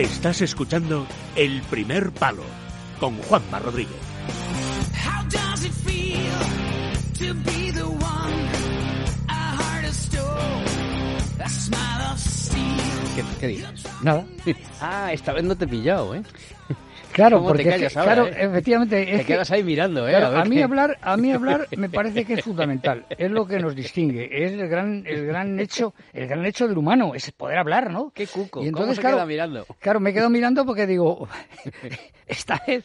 Estás escuchando El Primer Palo con Juanma Rodríguez. ¿Qué, dices? Nada. Ah, esta vez no te he pillado, ¿eh? Claro, ¿Cómo te porque callas ahora, claro, eh? efectivamente es Te que- quedas ahí mirando, ¿eh? claro, A ver a mí qué- hablar, a mí hablar me parece que es fundamental, es lo que nos distingue, es el gran, el gran hecho, el gran hecho del humano, es poder hablar, ¿no? Qué cuco, Y ¿cómo entonces, se claro, mirando? Claro, me quedo mirando porque digo, esta vez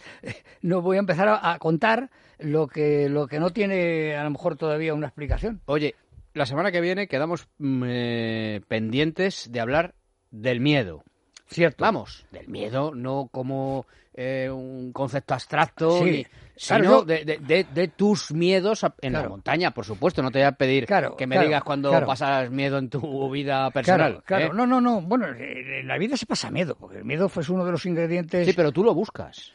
no voy a empezar a, a contar lo que, lo que no tiene a lo mejor todavía una explicación. Oye, la semana que viene quedamos mm, eh, pendientes de hablar del miedo. Cierto. Vamos, del miedo, no como eh, un concepto abstracto, Sí. ni- Claro, sino yo- de, de- tus miedos en la montaña, por supuesto. No te voy a pedir Claro, que me digas cuando pasas miedo en tu vida personal. Claro, claro. ¿eh? No, no, no. Bueno, eh, en la vida se pasa miedo, porque el miedo fue uno de los ingredientes. Sí, pero tú lo buscas.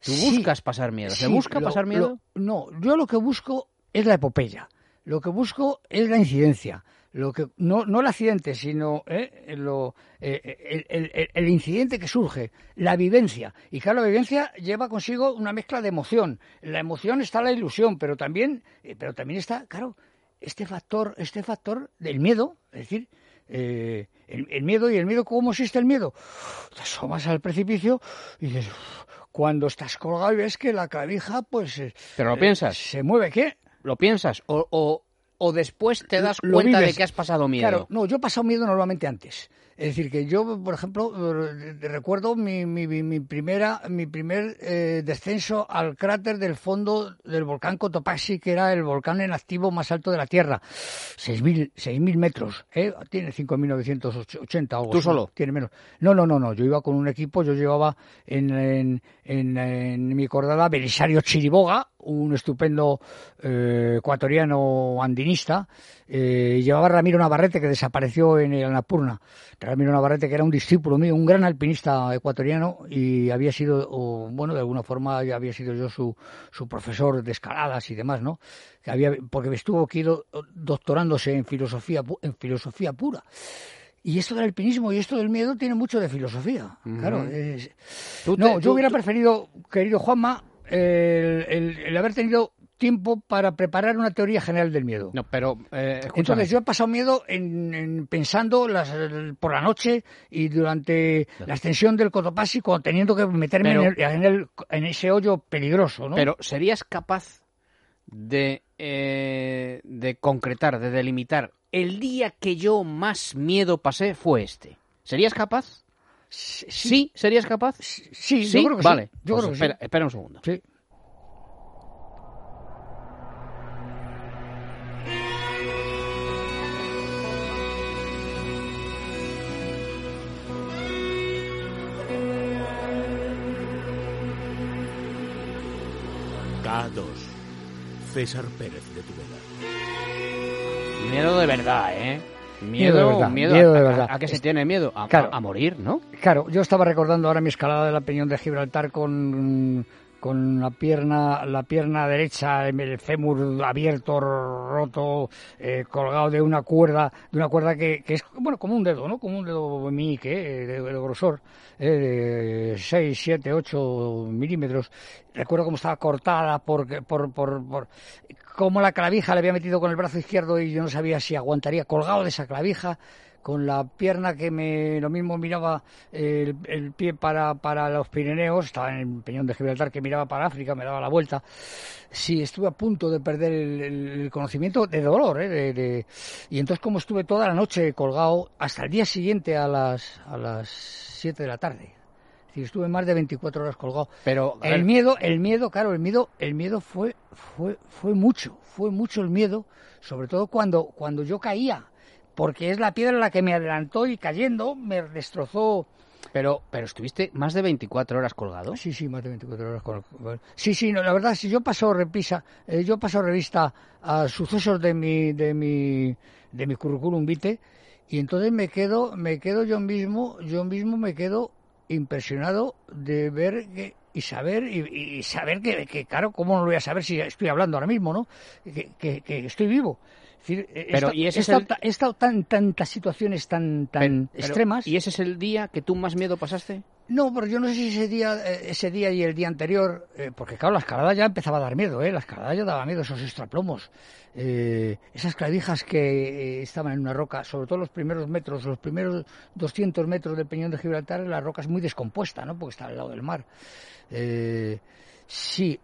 Tú Sí. buscas pasar miedo. ¿Se Sí, busca lo- pasar miedo? lo- no, yo lo que busco es la epopeya. Lo que busco es la incidencia. Lo que no, no el accidente, sino eh, lo, eh, el, el- el- incidente que surge, la vivencia. Y claro, la vivencia lleva consigo una mezcla de emoción. La emoción está la ilusión, pero también, eh, pero también está, claro, este factor, este factor del miedo, es decir, eh, el, el miedo y el miedo, ¿cómo existe el miedo? Te asomas al precipicio y dices, cuando estás colgado y ves que la clavija, pues... eh, ¿Pero lo eh, piensas? Se mueve, ¿qué? ¿Lo piensas? ¿O, o, o después te das Lo cuenta de que has pasado miedo? Claro, no, yo he pasado miedo normalmente antes. Es decir, que yo, por ejemplo, eh, recuerdo mi, mi, mi- primera, mi primer eh, descenso al cráter del fondo del volcán Cotopaxi, que era el volcán en activo más alto de la Tierra. 6.000 6.000 metros, ¿eh? Tiene 5.980 o algo ¿Tú solo? Tiene menos. No, no, no, no. Yo iba con un equipo, yo llevaba en, en, en, en mi cordada Belisario Chiriboga, un estupendo eh, ecuatoriano andinista, eh, llevaba a Ramiro Navarrete, que desapareció en el Annapurna. Ramiro Navarrete, que era un discípulo mío, un gran alpinista ecuatoriano, y había sido, o, bueno, de alguna forma ya había sido yo su, su profesor de escaladas y demás, ¿no? Que había, porque estuvo aquí do- doctorándose en filosofía, en filosofía pura. Y esto del alpinismo y esto del miedo tiene mucho de filosofía. Claro. es- Tú te- no, tú- yo hubiera preferido, querido Juanma, el, el- el haber tenido tiempo para preparar una teoría general del miedo. No, pero eh. Entonces yo he pasado miedo en, en pensando las, el- por la noche y durante la extensión del Cotopaxi cuando teniendo que meterme Pero- en, el- en el- en ese hoyo peligroso, ¿no? Pero ¿serías capaz de, eh, de concretar, de delimitar, el día que yo más miedo pasé fue este? ¿Serías capaz? Sí, ¿serías capaz? sí, yo creo que sí. vale. Yo Pues creo que sí. espera, espera un segundo. Sí. K2. César Pérez de Tudela. Miedo de verdad, ¿eh? Miedo de verdad, miedo, miedo a, de verdad. ¿A qué se tiene miedo? A, Claro. a- a morir, ¿no? Claro, yo estaba recordando ahora mi escalada de la Peñón de Gibraltar con, con la pierna la pierna derecha, el fémur abierto, roto, eh, colgado de una cuerda, de una cuerda que, que es bueno como un dedo, ¿no? Como un dedo meñique, eh, de, de grosor, eh, de 6, 7, 8 milímetros. Recuerdo cómo estaba cortada por, por, por, por cómo la clavija le había metido con el brazo izquierdo y yo no sabía si aguantaría colgado de esa clavija con la pierna que me lo mismo miraba el, el pie para, para los Pirineos, estaba en el Peñón de Gibraltar que miraba para África, me daba la vuelta. Sí, estuve a punto de perder el, conocimiento de dolor, ¿eh? de, de- y entonces como estuve toda la noche colgado hasta el día siguiente a las a las 7 de la tarde. Es decir, estuve más de 24 horas colgado. Pero, El miedo, el miedo, claro, el miedo, el miedo fue, fue, fue mucho, fue mucho el miedo, sobre todo cuando, cuando yo caía, porque es la piedra la que me adelantó y cayendo me destrozó. pero, pero estuviste más de 24 horas colgado. Sí, sí, más de 24 horas. Con- sí, sí, no, la verdad, si yo paso repisa, eh, yo paso revista a sucesos de mi, de mi, de mi currículum vitae y entonces me quedo, me quedo yo mismo, yo mismo me quedo impresionado de ver que y saber y, y saber que, que, claro cómo no lo voy a saber si estoy hablando ahora mismo no que, que- que estoy vivo Es decir, he Pero, esta- ¿y ese he estado, el- ta- he estado tan tantas situaciones tan tan Pero- extremas. ¿Y ese es el día que tú más miedo pasaste? No, pero yo no sé si ese día, eh, ese día y el día anterior, eh, porque claro, la escalada ya empezaba a dar miedo, ¿eh? La escalada ya daba miedo, esos extraplomos. Eh, esas clavijas que eh, estaban en una roca, sobre todo los primeros metros, los primeros 200 metros del Peñón de Gibraltar, la roca es muy descompuesta, ¿no? Porque está al lado del mar. Eh, sí,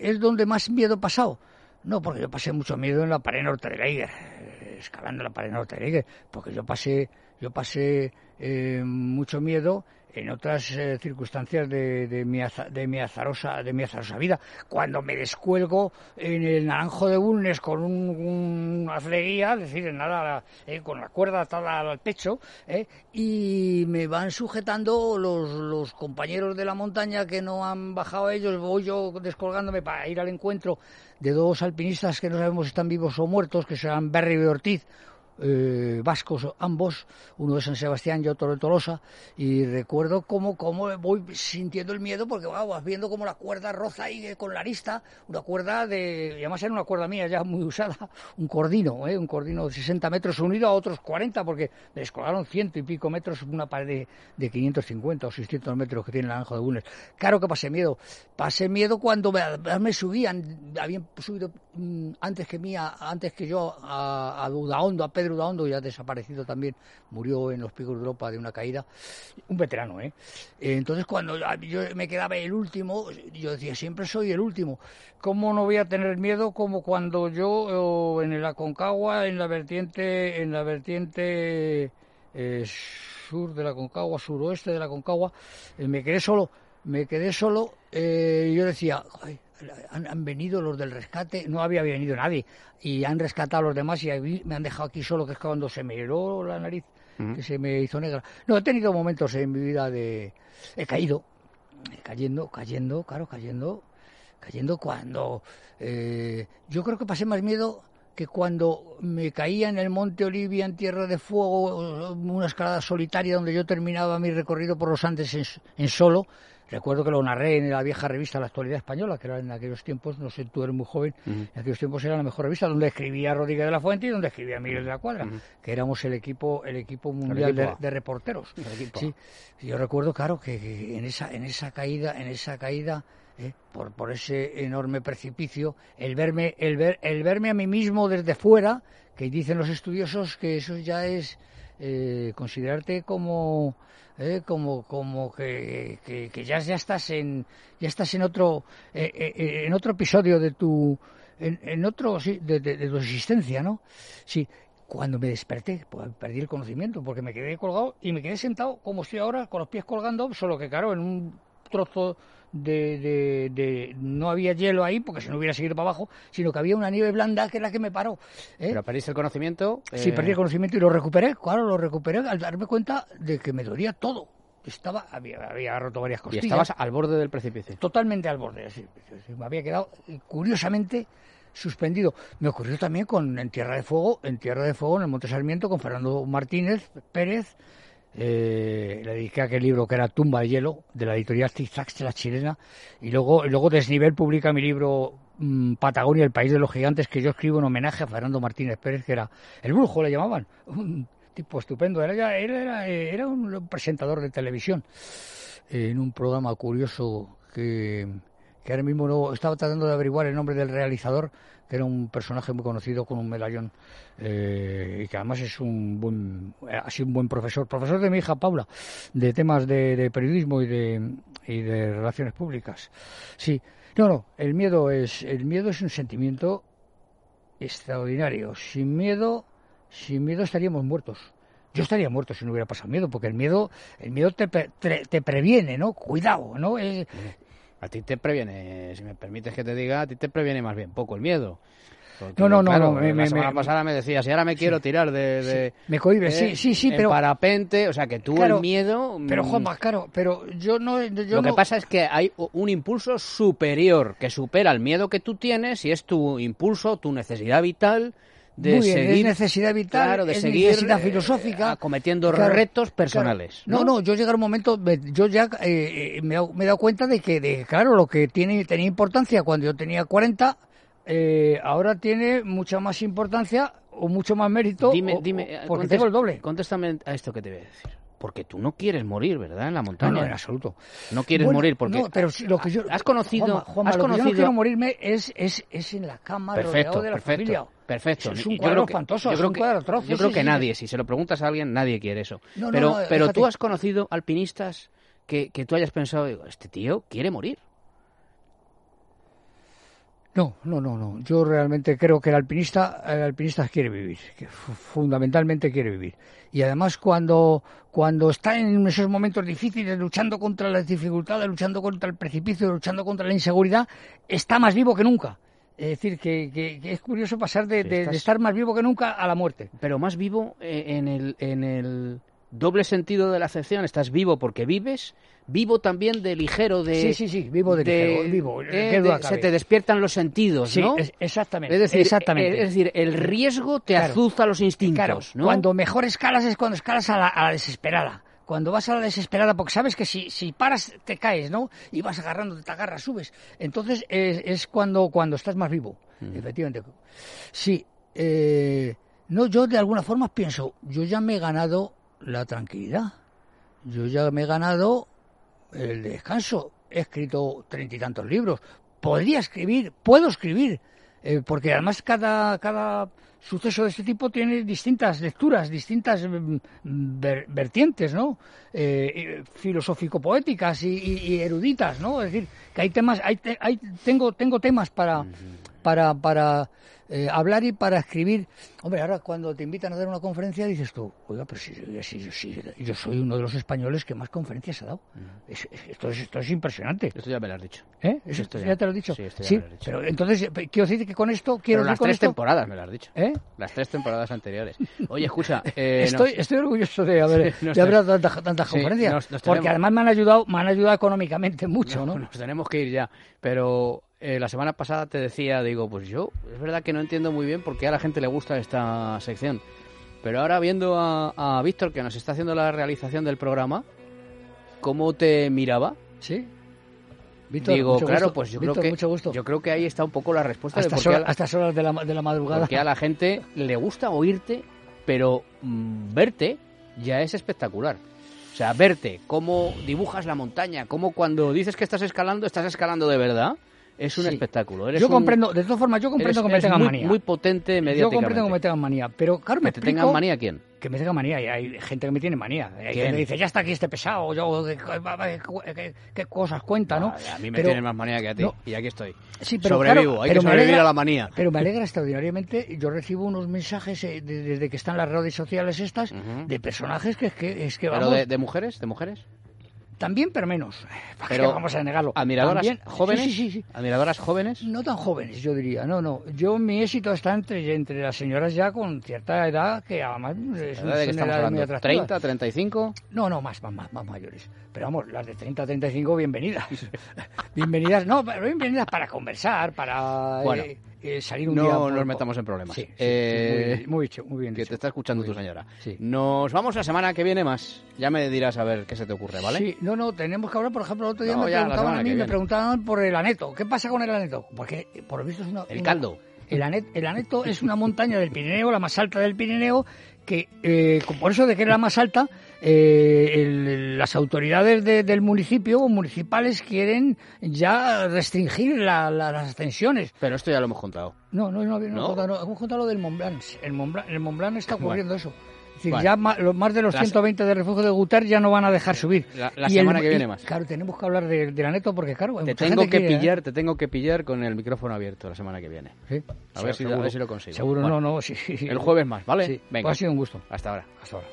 ¿es donde más miedo pasado? No, porque yo pasé mucho miedo en la pared norte del Eiger, eh, escalando la pared norte del Eiger, porque yo pasé, yo pasé eh, mucho miedo en otras eh, circunstancias de, de, mi aza- de, mi azarosa, de mi azarosa vida. Cuando me descuelgo en el naranjo de Bulnes con un, un- una fleguía, es decir, nada, eh, con la cuerda atada al pecho, eh, y me van sujetando los, los compañeros de la montaña que no han bajado ellos, voy yo descolgándome para ir al encuentro de dos alpinistas que no sabemos si están vivos o muertos, que serán Berry y Ortiz, eh, vascos ambos, uno de San Sebastián y otro de Tolosa, y recuerdo cómo, cómo voy sintiendo el miedo porque wow, vas viendo como la cuerda roza ahí eh, con la arista, una cuerda de, y además era una cuerda mía ya muy usada, un cordino, ¿eh? un cordino de 60 metros unido a otros 40 porque me descolgaron ciento y pico metros una pared de, de 550 o 600 metros que tiene el Naranjo de Bulnes. Claro que pasé miedo, pasé miedo cuando me, subían, habían subido mm, antes que mía, antes que yo a, a Udaondo, a Pedro Udaondo, ya desaparecido también, murió en los picos de Europa de una caída, un veterano, ¿eh? Entonces cuando yo me quedaba el último, yo decía, siempre soy el último, ¿cómo no voy a tener miedo como cuando yo en el Aconcagua, en la vertiente, en la vertiente eh, sur de la Concagua, suroeste de la Concagua, eh, me quedé solo, me quedé solo eh, y yo decía, "Ay, han, han venido los del rescate, no había venido nadie, y han rescatado a los demás y ahí me han dejado aquí solo, que es cuando se me heló la nariz, que se me hizo negra. No, he tenido momentos en mi vida de... He caído, cayendo, cayendo, claro, cayendo, cayendo cuando... eh, yo creo que pasé más miedo que cuando me caía en el Monte Olivia en Tierra de Fuego, una escalada solitaria donde yo terminaba mi recorrido por los Andes en, en solo. Recuerdo que lo narré en la vieja revista La Actualidad Española, que era en aquellos tiempos, no sé, tú eres muy joven, en aquellos tiempos era la mejor revista, donde escribía Rodríguez de la Fuente y donde escribía Miguel de la Cuadra, que éramos el equipo, el equipo mundial equipo. de, reporteros. Sí, yo recuerdo, claro, que, que en esa, en esa caída, en esa caída, eh, por, por ese enorme precipicio, el verme, el ver, el verme a mí mismo desde fuera, que dicen los estudiosos que eso ya es eh, considerarte como eh, como como que, que, ya ya estás en ya estás en otro eh, eh, en otro episodio de tu en, otro sí, de, de- de tu existencia no sí cuando me desperté pues, perdí el conocimiento porque me quedé colgado y me quedé sentado como estoy ahora con los pies colgando solo que claro en un trozo de, de- de- no había hielo ahí porque si no hubiera seguido para abajo sino que había una nieve blanda que es la que me paró ¿eh? Pero perdiste el conocimiento. Sí, eh, perdí el conocimiento y lo recuperé, claro, lo recuperé al darme cuenta de que me dolía todo. Estaba, había, había roto varias Y costillas. estabas al borde del precipicio. totalmente al borde. así. Me había quedado eh, curiosamente suspendido. Me ocurrió también con en Tierra de Fuego, en Tierra de Fuego, en el Monte Sarmiento, con Fernando Martínez Pérez. Eh, le dediqué aquel libro que era Tumba de Hielo, de la editorial Zigzags de la chilena. Y luego, luego Desnivel publica mi libro mm, Patagonia, el país de los gigantes, que yo escribo en homenaje a Fernando Martínez Pérez, que era el brujo, le llamaban. Un tipo estupendo. Era, era, eh, era un presentador de televisión eh, en un programa curioso que, que ahora mismo no estaba tratando de averiguar el nombre del realizador, que era un personaje muy conocido con un medallón eh, y que además es un buen, ha sido un buen profesor, profesor de mi hija Paula, de temas de, periodismo y de, y de relaciones públicas. Sí, no, no, el miedo es, el miedo es un sentimiento extraordinario. Sin miedo, sin miedo estaríamos muertos. Yo estaría muerto si no hubiera pasado miedo, porque el miedo, el miedo te, te previene, ¿no? Cuidado, ¿no? Es- A ti te previene, si me permites que te diga, a ti te previene más bien poco el miedo. Porque, No, no, no, claro, no, me- la semana me- pasada me decías, y ahora me quiero tirar de... de- me cohibe, eh, sí, sí, sí, en pero, parapente, o sea que tú Claro, el miedo... pero mm, Juanma, claro, pero yo no, yo lo que pasa es que hay un impulso superior que supera el miedo que tú tienes y es tu impulso, tu necesidad vital de Muy bien, seguir... es necesidad vital, claro, de es seguir, necesidad eh, filosófica, acometiendo Claro, retos claro. personales. No, no, yo llegar un momento, me- yo ya eh, eh, me, he dado- cuenta de que, de, claro, lo que tiene tenía importancia cuando yo tenía 40, eh, ahora tiene mucha más importancia o mucho más mérito Dime, o- dime, porque contest- tengo el doble. Contéstame a esto que te voy a decir. Porque tú no quieres morir, ¿verdad? En la montaña. no, en absoluto. No quieres Bueno, morir porque no, pero lo que yo has conocido, Juanma, Juanma, has lo que yo no conocido quiero morirme es, es, es en la cama Perfecto, rodeado de la perfecto, familia. Perfecto. Es un Yo cuadro creo que- espantoso, yo es creo un que- cuadro atroz. Yo creo sí, que sí, nadie, sí. si se lo preguntas a alguien, nadie quiere eso. No, pero, no, pero tú has conocido alpinistas que, que tú hayas pensado, digo, este tío quiere morir. No, no, no, no. Yo realmente creo que el alpinista, el alpinista quiere vivir, que fu- fundamentalmente quiere vivir. Y además cuando, cuando está en esos momentos difíciles, luchando contra las dificultades, luchando contra el precipicio, luchando contra la inseguridad, está más vivo que nunca. Es decir, que, que- que es curioso pasar de, estar más vivo que nunca a la muerte. Pero más vivo eh, en el, en el doble sentido de la acepción. Estás vivo porque vives, vivo también de ligero, de... Sí, sí, sí, vivo de ligero, vivo, eh, de- se te despiertan los sentidos, Sí, ¿no? es- exactamente. Es decir, exactamente. eh, es decir, el riesgo te Claro. azuza los Claro, instintos, ¿no? cuando mejor escalas es cuando escalas a la, a la desesperada. Cuando vas a la desesperada, porque sabes que si, si paras te caes, ¿no? Y vas agarrando, te agarras, subes. Entonces es, es cuando, cuando estás más vivo, efectivamente. Sí, eh, no, yo de alguna forma pienso, yo ya me he ganado la tranquilidad. Yo ya me he ganado el descanso. He escrito treinta y tantos libros. Podría escribir, puedo escribir, eh, porque además cada, cada suceso de este tipo tiene distintas lecturas, distintas mm, ver- vertientes, ¿no? Eh, filosófico-poéticas y, eruditas, ¿no? Es decir, que hay temas, hay, hay- tengo, tengo temas para, para, para eh, hablar y para escribir. Hombre, ahora cuando te invitan a dar una conferencia dices tú, oiga, pero si, si- si- yo soy uno de los españoles que más conferencias ha dado. Es- es- esto, es, esto es impresionante. Esto ya me lo has dicho. ¿Eh? Eso Esto esto ya, ya- te lo he dicho. sí, esto ya Sí, me lo has dicho. pero entonces, eh, quiero decir que con esto, quiero Pero las tres esto, temporadas me lo has dicho. ¿Eh? Las tres temporadas anteriores. Oye, escucha, eh, estoy, estoy orgulloso de haber, de dado tantas, conferencias, nos- nos porque tenemos- además me han ayudado, me han ayudado económicamente mucho, ¿no? Nos tenemos que ir ya. Pero eh, la semana pasada te decía, digo, pues yo, es verdad que no entiendo muy bien por qué a la gente le gusta esta sección. Pero ahora viendo a, a Víctor, que nos está haciendo la realización del programa, ¿cómo te miraba? Sí. Víctor, digo, mucho claro, gusto. pues yo Víctor, creo que mucho gusto. yo creo que ahí está un poco la respuesta a de estas por qué a estas horas de la, de la madrugada. Porque a la gente le gusta oírte, pero mm, verte ya es espectacular. O sea, verte, cómo dibujas la montaña, cómo cuando dices que estás escalando, estás escalando de verdad, es un Sí. espectáculo. Eres Yo un- comprendo, de todas formas, yo comprendo eres- que me tengan muy, manía. Muy potente yo mediáticamente. comprendo que me tengan manía, pero claro, me ¿Que te explico tengan manía quién? que me tengan manía y hay gente que me tiene manía. Hay gente que dice, ya está aquí este pesado, yo, qué, cosas cuenta, ¿no? Vale, a mí me Pero- tienes más manía que a ti. no. Y aquí estoy. Sí, pero Sobrevivo, claro, hay pero que sobrevivir alegra- a la manía. Pero me alegra extraordinariamente. Yo recibo unos mensajes eh, de- desde que están las redes sociales estas de personajes que es que, es que ¿Pero vamos, de, de mujeres? ¿De mujeres? También, pero menos. ¿Para qué Pero vamos a negarlo? ¿Admiradoras También- jóvenes? Sí, sí, sí, sí. ¿Admiradoras jóvenes? No tan jóvenes, yo diría. No, no. Yo mi éxito está entre, entre las señoras ya con cierta edad que además es, ¿De qué es una estamos edad hablando? atractiva. ¿30, 35? No, no, más, más, más, más mayores. Pero vamos, las de 30 a 35, bienvenidas. bienvenidas, no, pero bienvenidas para conversar, para Bueno, eh, eh, salir un no día. nos por- metamos en problemas. Sí, sí, sí, Eh, muy, bien, muy muy bien Que dicho. te está escuchando Muy tu señora. Sí. Nos vamos la semana que viene más. Ya me dirás a ver qué se te ocurre, ¿vale? Sí, no, no, tenemos que hablar, por ejemplo, el otro día No, me preguntaban a mí, me preguntaban por el aneto. ¿Qué pasa con el aneto? Porque, por lo visto, es una... El una- caldo. El, anet, el aneto es una montaña del Pirineo, la más alta del Pirineo, que eh, por eso de que es la más alta, eh, el- las autoridades de- del municipio o municipales quieren ya restringir la- la- las ascensiones. Pero esto ya lo hemos contado. No, no, no, no, ¿No? no, no, hemos contado lo del Mont Blanc. El Mont Blanc, el Mont Blanc está ocurriendo eso. Es decir, ya ma- los más de los Las- 120 de refugio de Gutar ya no van a dejar subir. La- la Y semana el- que viene y, más. Claro, tenemos que hablar de, del aneto porque, claro, Te tengo que quiere, ¿eh? pillar, te tengo que pillar con el micrófono abierto la semana que viene. Sí. A ver si- a ver si lo consigo. Seguro, Bueno. no, no, sí. El jueves más, ¿vale? Sí. Venga. Pues ha sido un gusto. Hasta ahora. Hasta ahora.